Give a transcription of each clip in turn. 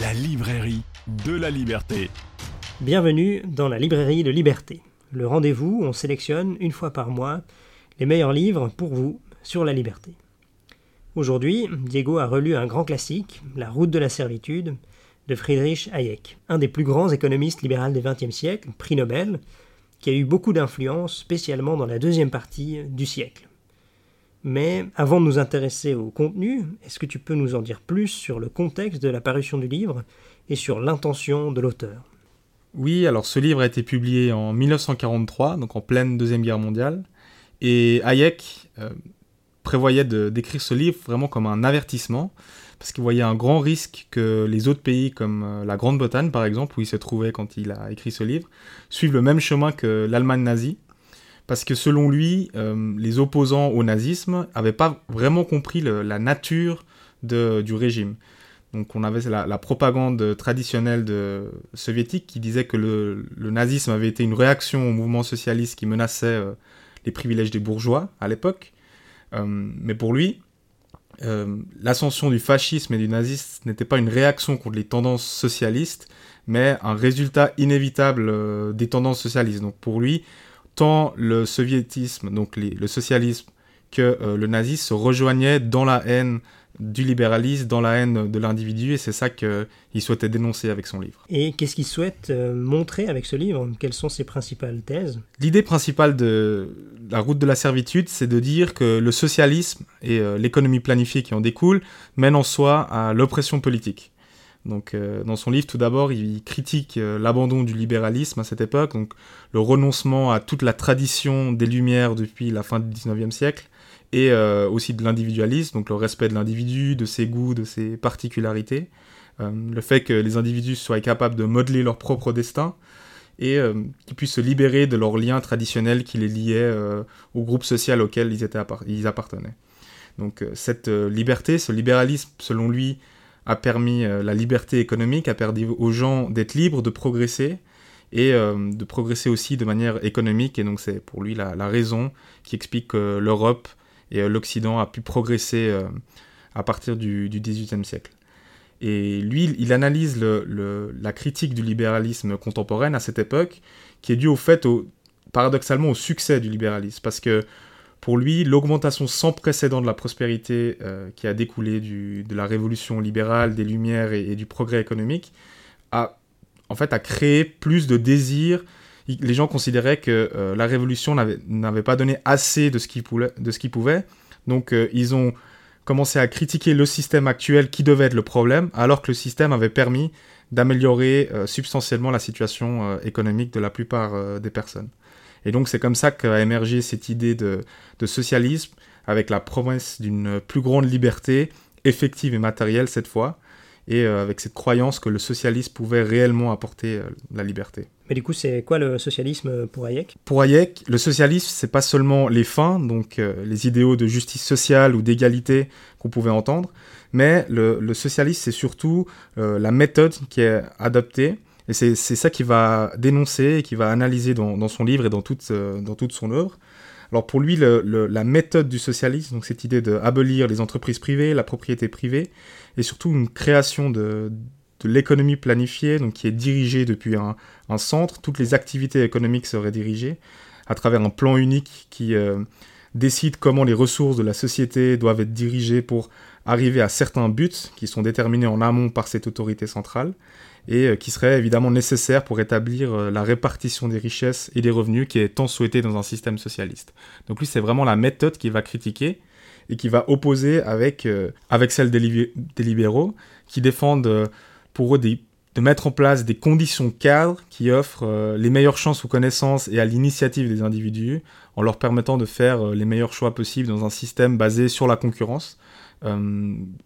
la librairie de la liberté. Bienvenue dans la librairie de liberté. Le rendez-vous où on sélectionne une fois par mois les meilleurs livres pour vous sur la liberté. Aujourd'hui, Diego a relu un grand classique, La route de la servitude, de Friedrich Hayek, un des plus grands économistes libéraux du XXe siècle, prix Nobel, qui a eu beaucoup d'influence, spécialement dans la deuxième partie du siècle. Mais avant de nous intéresser au contenu, est-ce que tu peux nous en dire plus sur le contexte de la parution du livre et sur l'intention de l'auteur? Oui, alors ce livre a été publié en 1943, donc en pleine Deuxième Guerre mondiale, et Hayek euh, prévoyait d'écrire ce livre vraiment comme un avertissement, parce qu'il voyait un grand risque que les autres pays, comme euh, la Grande-Bretagne par exemple, où il se trouvait quand il a écrit ce livre, suivent le même chemin que l'Allemagne nazie, parce que selon lui, euh, les opposants au nazisme n'avaient pas vraiment compris la nature du régime. Donc on avait la, propagande traditionnelle soviétique qui disait que le, nazisme avait été une réaction au mouvement socialiste qui menaçait euh, les privilèges des bourgeois à l'époque. Euh, mais pour lui, l'ascension du fascisme et du nazisme n'était pas une réaction contre les tendances socialistes, mais un résultat inévitable des tendances socialistes. Donc pour lui, tant le soviétisme, donc le socialisme, que euh, le nazisme se rejoignaient dans la haine du libéralisme, dans la haine de l'individu, et c'est ça qu'il souhaitait dénoncer avec son livre. Et qu'est-ce qu'il souhaite euh, montrer avec ce livre? Quelles sont ses principales thèses? L'idée principale de la route de la servitude, c'est de dire que le socialisme et euh, l'économie planifiée qui en découle mènent en soi à l'oppression politique. Donc, euh, dans son livre, tout d'abord, il critique euh, l'abandon du libéralisme à cette époque, donc le renoncement à toute la tradition des Lumières depuis la fin du 19e siècle, et euh, aussi de l'individualisme, donc le respect de l'individu, de ses goûts, de ses particularités, le fait que les individus soient capables de modeler leur propre destin, et qu'ils puissent se libérer de leurs liens traditionnels qui les liaient au groupe social auquel ils, ils appartenaient. Donc cette liberté, ce libéralisme, selon lui, a permis euh, la liberté économique, a permis aux gens d'être libres, de progresser, et euh, de progresser aussi de manière économique. Et donc c'est pour lui la, raison qui explique que l'Europe et euh, l'Occident a pu progresser à partir du, XVIIIe siècle. Et lui, il analyse la critique du libéralisme contemporain à cette époque, qui est due au fait, paradoxalement, au succès du libéralisme. Parce que pour lui, l'augmentation sans précédent de la prospérité euh, qui a découlé de la révolution libérale, des Lumières et, du progrès économique a en fait a créé plus de désirs. Les gens considéraient que euh, la révolution n'avait pas donné assez de ce qu'ils pouvaient, donc euh, ils ont commencé à critiquer le système actuel qui devait être le problème, alors que le système avait permis d'améliorer substantiellement la situation économique de la plupart des personnes. Et donc c'est comme ça qu'a émergé cette idée de, socialisme, avec la promesse d'une plus grande liberté, effective et matérielle cette fois, et euh, avec cette croyance que le socialisme pouvait réellement apporter euh, la liberté. Mais du coup, c'est quoi le socialisme pour Hayek? Pour Hayek, le socialisme, c'est pas seulement les fins, donc euh, les idéaux de justice sociale ou d'égalité qu'on pouvait entendre, mais le, le socialisme, c'est surtout la méthode qui est adoptée et c'est ça qu'il va dénoncer et qu'il va analyser dans, son livre et dans toute, euh, dans toute son œuvre. Alors pour lui, la méthode du socialisme, donc cette idée d'abolir les entreprises privées, la propriété privée, et surtout une création de, de l'économie planifiée, donc qui est dirigée depuis un, un, centre, toutes les activités économiques seraient dirigées à travers un plan unique qui euh, décide comment les ressources de la société doivent être dirigées pour arriver à certains buts qui sont déterminés en amont par cette autorité centrale et euh, qui serait évidemment nécessaire pour établir euh, la répartition des richesses et des revenus qui est tant souhaité dans un système socialiste. Donc lui, c'est vraiment la méthode qu'il va critiquer et qui va opposer avec, euh, avec celle des, libéraux qui défendent pour eux de mettre en place des conditions cadres qui offrent les meilleures chances aux connaissances et à l'initiative des individus en leur permettant de faire les meilleurs choix possibles dans un système basé sur la concurrence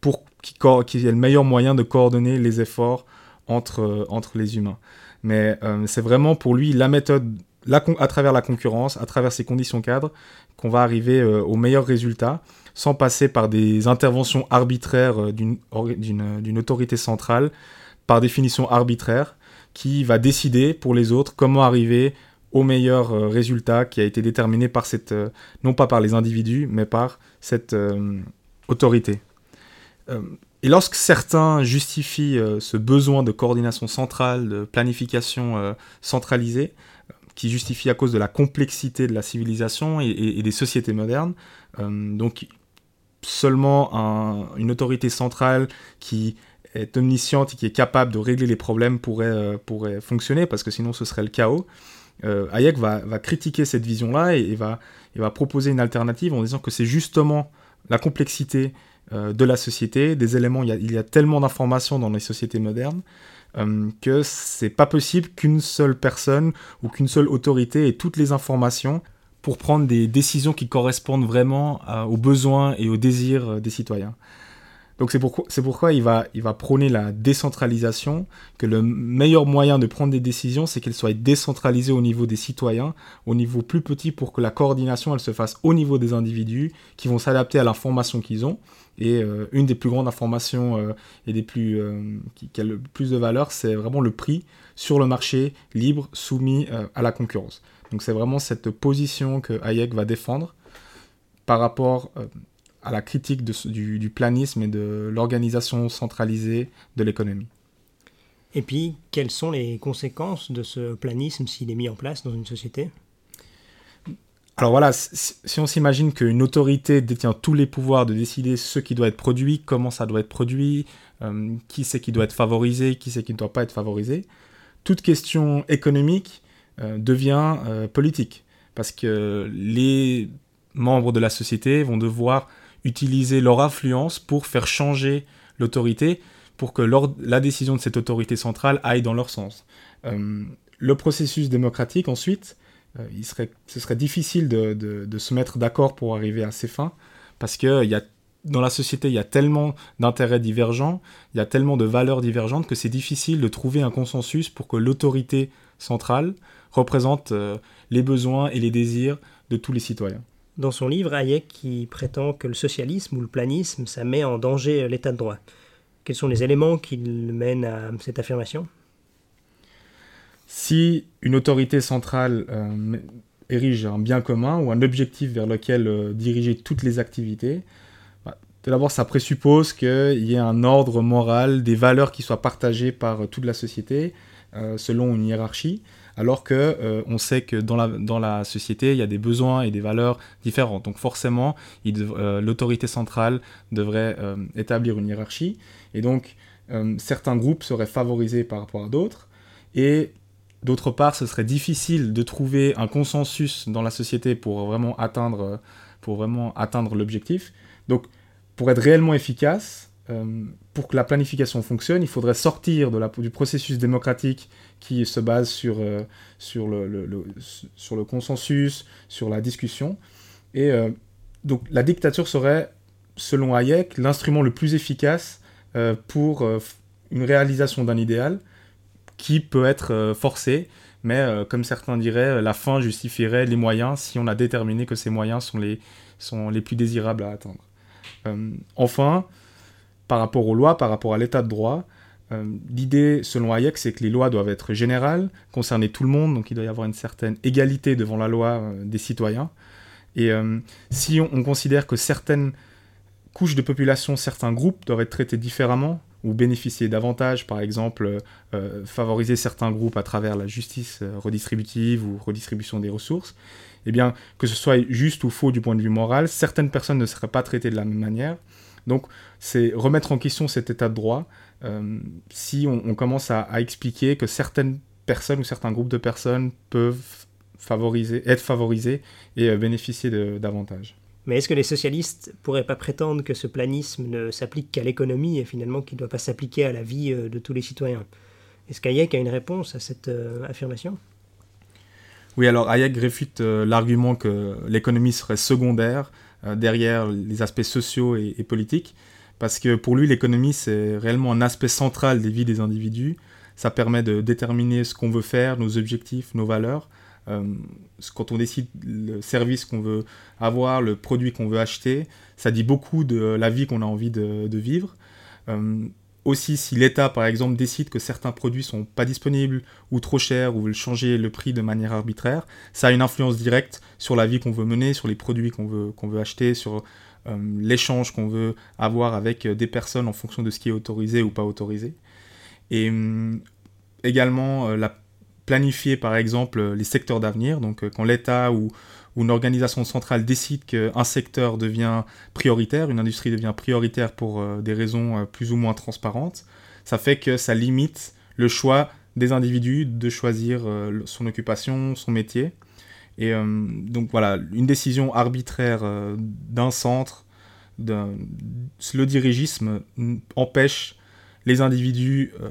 pour qu'il y ait le meilleur moyen de coordonner les efforts entre, euh, entre les humains. Mais euh, c'est vraiment pour lui la méthode, à travers la concurrence, à travers ces conditions cadres, qu'on va arriver euh, au meilleur résultat, sans passer par des interventions arbitraires d'une autorité centrale, par définition arbitraire, qui va décider pour les autres comment arriver au meilleur résultat qui a été déterminé par cette, non pas par les individus, mais par cette autorité. Et lorsque certains justifient ce besoin de coordination centrale, de planification centralisée, qui justifie à cause de la complexité de la civilisation et, des sociétés modernes, donc seulement une autorité centrale qui est omnisciente et qui est capable de régler les problèmes pourrait, euh, fonctionner, parce que sinon ce serait le chaos. Euh, Hayek va, critiquer cette vision-là et, va proposer une alternative en disant que c'est justement la complexité euh, de la société, des éléments, il y a, il y a tellement d'informations dans les sociétés modernes que c'est pas possible qu'une seule personne ou qu'une seule autorité ait toutes les informations pour prendre des décisions qui correspondent vraiment aux besoins et aux désirs des citoyens. Donc c'est pourquoi, il, va, prôner la décentralisation, que le meilleur moyen de prendre des décisions, c'est qu'elles soient décentralisées au niveau des citoyens, au niveau plus petit pour que la coordination, elle se fasse au niveau des individus qui vont s'adapter à l'information qu'ils ont. Et euh, une des plus grandes informations euh, et des plus, euh, qui, a le plus de valeur, c'est vraiment le prix sur le marché libre soumis à la concurrence. Donc c'est vraiment cette position que Hayek va défendre par rapport à la critique du, planisme et de l'organisation centralisée de l'économie. Et puis, quelles sont les conséquences de ce planisme s'il est mis en place dans une société? Alors voilà, si on s'imagine qu'une autorité détient tous les pouvoirs de décider ce qui doit être produit, comment ça doit être produit, euh, qui c'est qui doit être favorisé, qui c'est qui ne doit pas être favorisé, toute question économique euh, devient euh, politique. Parce que les membres de la société vont devoir utiliser leur influence pour faire changer l'autorité, pour que la décision de cette autorité centrale aille dans leur sens. Euh, le processus démocratique, ensuite, euh, il serait, ce serait difficile de, se mettre d'accord pour arriver à ces fins, parce que y a, dans la société, il y a tellement d'intérêts divergents, il y a tellement de valeurs divergentes que c'est difficile de trouver un consensus pour que l'autorité centrale représente euh, les besoins et les désirs de tous les citoyens. Dans son livre, Hayek prétend que le socialisme ou le planisme, ça met en danger l'état de droit. Quels sont les éléments qui mènent à cette affirmation? Si une autorité centrale euh, érige un bien commun ou un objectif vers lequel euh, diriger toutes les activités, bah, tout d'abord ça présuppose qu'il y ait un ordre moral, des valeurs qui soient partagées par toute la société euh, selon une hiérarchie alors que euh, on sait que dans la, société, il y a des besoins et des valeurs différentes. Donc forcément, euh, l'autorité centrale devrait euh, établir une hiérarchie, et donc certains groupes seraient favorisés par rapport à d'autres, et d'autre part, ce serait difficile de trouver un consensus dans la société pour vraiment atteindre l'objectif. Donc, pour être réellement efficace, euh, pour que la planification fonctionne, il faudrait sortir du processus démocratique qui se base sur, euh, sur le consensus, sur la discussion. Et euh, donc la dictature serait, selon Hayek, l'instrument le plus efficace pour une réalisation d'un idéal qui peut être forcé, mais comme certains diraient, la fin justifierait les moyens si on a déterminé que ces moyens sont les, sont les plus désirables à atteindre. enfin, par rapport aux lois, par rapport à l'état de droit. Euh, l'idée, selon Hayek, c'est que les lois doivent être générales, concerner tout le monde, donc il doit y avoir une certaine égalité devant la loi euh, des citoyens. Et euh, si on, considère que certaines couches de population, certains groupes doivent être traités différemment, ou bénéficier davantage, par exemple, favoriser certains groupes à travers la justice redistributive ou redistribution des ressources, eh bien, que ce soit juste ou faux du point de vue moral, certaines personnes ne seraient pas traitées de la même manière. Donc, c'est remettre en question cet état de droit euh, si on, commence à, expliquer que certaines personnes ou certains groupes de personnes peuvent favoriser, être favorisés et euh, bénéficier d'avantages. Mais est-ce que les socialistes pourraient pas prétendre que ce planisme ne s'applique qu'à l'économie et finalement qu'il ne doit pas s'appliquer à la vie euh, de tous les citoyens? Est-ce qu'Hayek a une réponse à cette affirmation? Oui, alors Hayek réfute l'argument que l'économie serait secondaire euh, derrière les aspects sociaux et, politiques, parce que pour lui, l'économie, c'est réellement un aspect central des vies des individus. Ça permet de déterminer ce qu'on veut faire, nos objectifs, nos valeurs. Euh, quand on décide le service qu'on veut avoir, le produit qu'on veut acheter, ça dit beaucoup de la vie qu'on a envie de, vivre. Euh, aussi, si l'État, par exemple, décide que certains produits sont pas disponibles ou trop chers ou veut changer le prix de manière arbitraire, ça a une influence directe sur la vie qu'on veut mener, sur les produits qu'on veut, veut acheter, sur l'échange qu'on veut avoir avec des personnes en fonction de ce qui est autorisé ou pas autorisé. Et hum, également la planifier par exemple les secteurs d'avenir, donc quand l'État ou, une organisation centrale décide qu'un secteur devient prioritaire, une industrie devient prioritaire pour des raisons plus ou moins transparentes, ça fait que ça limite le choix des individus de choisir son occupation, son métier. Et euh, donc voilà, une décision arbitraire euh, d'un centre, le dirigisme empêche les individus euh,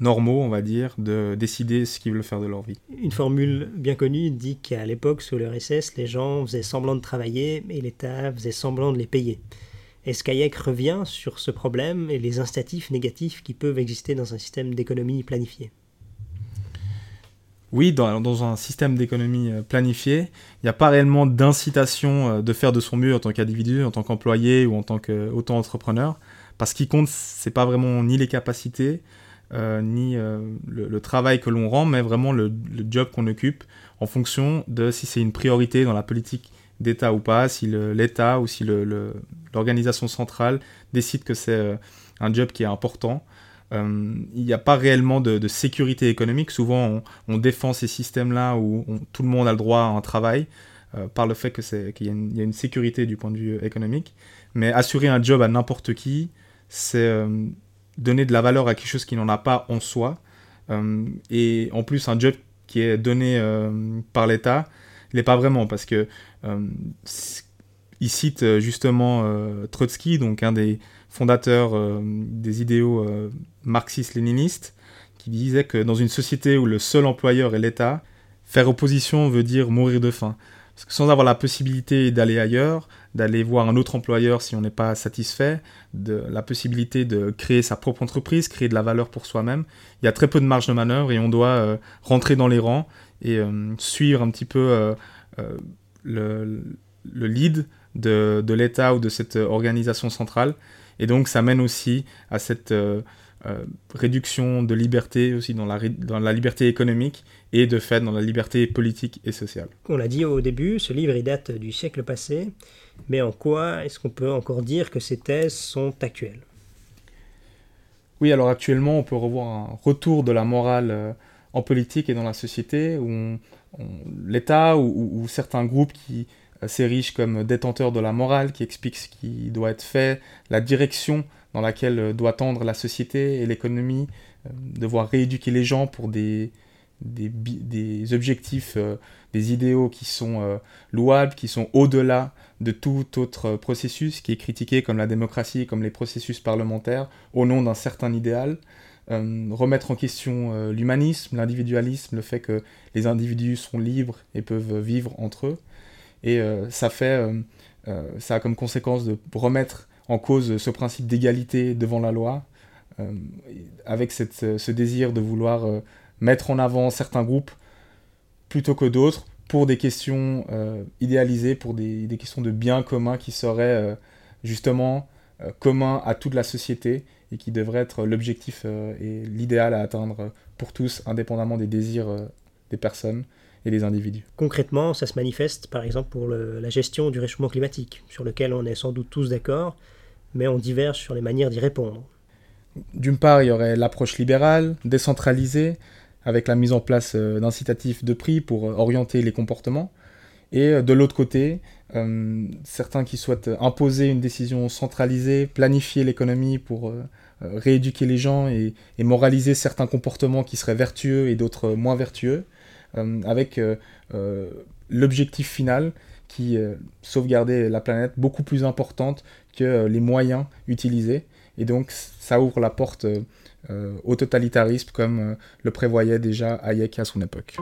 normaux, on va dire, de décider ce qu'ils veulent faire de leur vie. Une formule bien connue dit qu'à l'époque, sous le RSS, les gens faisaient semblant de travailler et l'État faisait semblant de les payer. Est-ce qu'Hayek revient sur ce problème et les incitatifs négatifs qui peuvent exister dans un système d'économie planifié oui, dans, un système d'économie euh, planifié, il n'y a pas réellement d'incitation euh, de faire de son mieux en tant qu'individu, en tant qu'employé ou en tant qu'auto-entrepreneur. Parce qu'il compte, c'est pas vraiment ni les capacités, ni le, travail que l'on rend, mais vraiment le, job qu'on occupe en fonction de si c'est une priorité dans la politique d'État ou pas, si l'État ou si l'organisation centrale décide que c'est un job qui est important. Euh, il n'y a pas réellement de, sécurité économique. Souvent, on, défend ces systèmes-là où tout le monde a le droit à un travail euh, par le fait qu'il y, y, a une sécurité du point de vue économique. Mais assurer un job à n'importe qui, c'est euh, donner de la valeur à quelque chose qui n'en a pas en soi. et en plus, un job qui est donné par l'État, il n'est pas vraiment parce que il cite justement Trotsky, donc un des fondateur euh, des idéaux euh, marxistes-léninistes, qui disait que dans une société où le seul employeur est l'État, faire opposition veut dire mourir de faim. Sans avoir la possibilité d'aller ailleurs, d'aller voir un autre employeur si on n'est pas satisfait, de la possibilité de créer sa propre entreprise, créer de la valeur pour soi-même, il y a très peu de marge de manœuvre et on doit euh, rentrer dans les rangs et suivre un petit peu le, le, lead de l'État ou de cette organisation centrale. Et donc ça mène aussi à cette euh, euh, réduction de liberté aussi dans la, dans la liberté économique et de fait dans la liberté politique et sociale. On l'a dit au début, ce livre il date du siècle passé, mais en quoi est-ce qu'on peut encore dire que ces thèses sont actuelles? Oui, alors actuellement on peut revoir un retour de la morale euh, en politique et dans la société, où l'État ou, certains groupes qui assez riche comme détenteur de la morale, qui explique ce qui doit être fait, la direction dans laquelle euh, doit tendre la société et l'économie, euh, devoir rééduquer les gens pour des, des, objectifs, euh, des idéaux qui sont louables, qui sont au-delà de tout autre processus qui est critiqué comme la démocratie, comme les processus parlementaires, au nom d'un certain idéal. remettre en question l'humanisme, l'individualisme, le fait que les individus sont libres et peuvent vivre entre eux. Et ça fait, ça a comme conséquence de remettre en cause ce principe d'égalité devant la loi, avec cette, ce désir de vouloir mettre en avant certains groupes plutôt que d'autres pour des questions idéalisées, pour des, des, questions de bien commun qui seraient justement communs à toute la société et qui devraient être l'objectif et l'idéal à atteindre pour tous, indépendamment des désirs des personnes et des individus. Concrètement, ça se manifeste par exemple pour la gestion du réchauffement climatique, sur lequel on est sans doute tous d'accord, mais on diverge sur les manières d'y répondre. D'une part, il y aurait l'approche libérale, décentralisée, avec la mise en place euh, d'incitatifs de prix pour euh, orienter les comportements. Et euh, de l'autre côté, certains qui souhaitent imposer une décision centralisée, planifier l'économie pour rééduquer les gens et, moraliser certains comportements qui seraient vertueux et d'autres moins vertueux. Euh, avec euh, euh, l'objectif final qui sauvegarder la planète beaucoup plus importante que les moyens utilisés. Et donc ça ouvre la porte au totalitarisme comme le prévoyait déjà Hayek à son époque.